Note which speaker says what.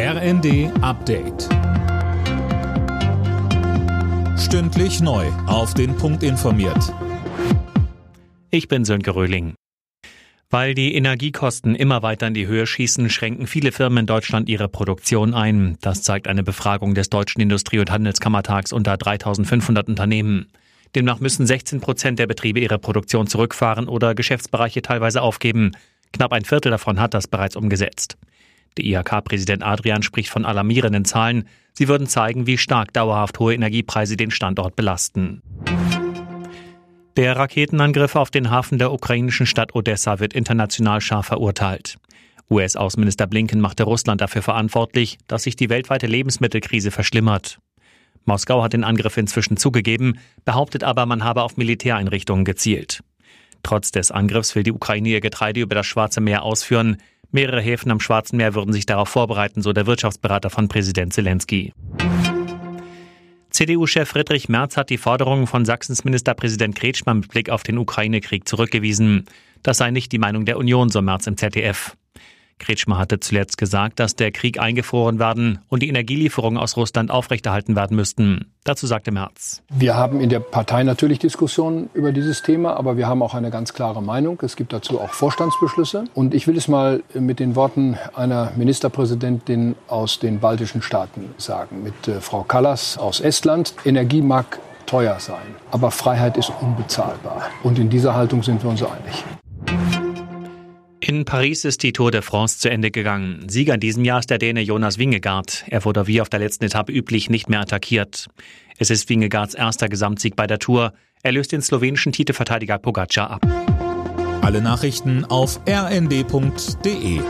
Speaker 1: RND Update. Stündlich neu. Auf den Punkt informiert.
Speaker 2: Ich bin Sönke Röhling. Weil die Energiekosten immer weiter in die Höhe schießen, schränken viele Firmen in Deutschland ihre Produktion ein. Das zeigt eine Befragung des Deutschen Industrie- und Handelskammertags unter 3500 Unternehmen. Demnach müssen 16 Prozent der Betriebe ihre Produktion zurückfahren oder Geschäftsbereiche teilweise aufgeben. Knapp ein Viertel davon hat das bereits umgesetzt. Der IHK-Präsident Adrian spricht von alarmierenden Zahlen. Sie würden zeigen, wie stark dauerhaft hohe Energiepreise den Standort belasten. Der Raketenangriff auf den Hafen der ukrainischen Stadt Odessa wird international scharf verurteilt. US-Außenminister Blinken machte Russland dafür verantwortlich, dass sich die weltweite Lebensmittelkrise verschlimmert. Moskau hat den Angriff inzwischen zugegeben, behauptet aber, man habe auf Militäreinrichtungen gezielt. Trotz des Angriffs will die Ukraine ihr Getreide über das Schwarze Meer ausführen. Mehrere Häfen am Schwarzen Meer würden sich darauf vorbereiten, so der Wirtschaftsberater von Präsident Zelensky. CDU-Chef Friedrich Merz hat die Forderungen von Sachsens Ministerpräsident Kretschmann mit Blick auf den Ukraine-Krieg zurückgewiesen. Das sei nicht die Meinung der Union, so Merz im ZDF. Kretschmer hatte zuletzt gesagt, dass der Krieg eingefroren werden und die Energielieferungen aus Russland aufrechterhalten werden müssten. Dazu sagte Merz.
Speaker 3: Wir haben in der Partei natürlich Diskussionen über dieses Thema, aber wir haben auch eine ganz klare Meinung. Es gibt dazu auch Vorstandsbeschlüsse. Und ich will es mal mit den Worten einer Ministerpräsidentin aus den baltischen Staaten sagen, mit äh, Frau Kallas aus Estland. Energie mag teuer sein, aber Freiheit ist unbezahlbar. Und in dieser Haltung sind wir uns einig.
Speaker 2: In Paris ist die Tour de France zu Ende gegangen. Sieger in diesem Jahr ist der Däne Jonas Wingegaard. Er wurde wie auf der letzten Etappe üblich nicht mehr attackiert. Es ist Wingegaards erster Gesamtsieg bei der Tour. Er löst den slowenischen Titelverteidiger Pogacar ab.
Speaker 1: Alle Nachrichten auf rnd.de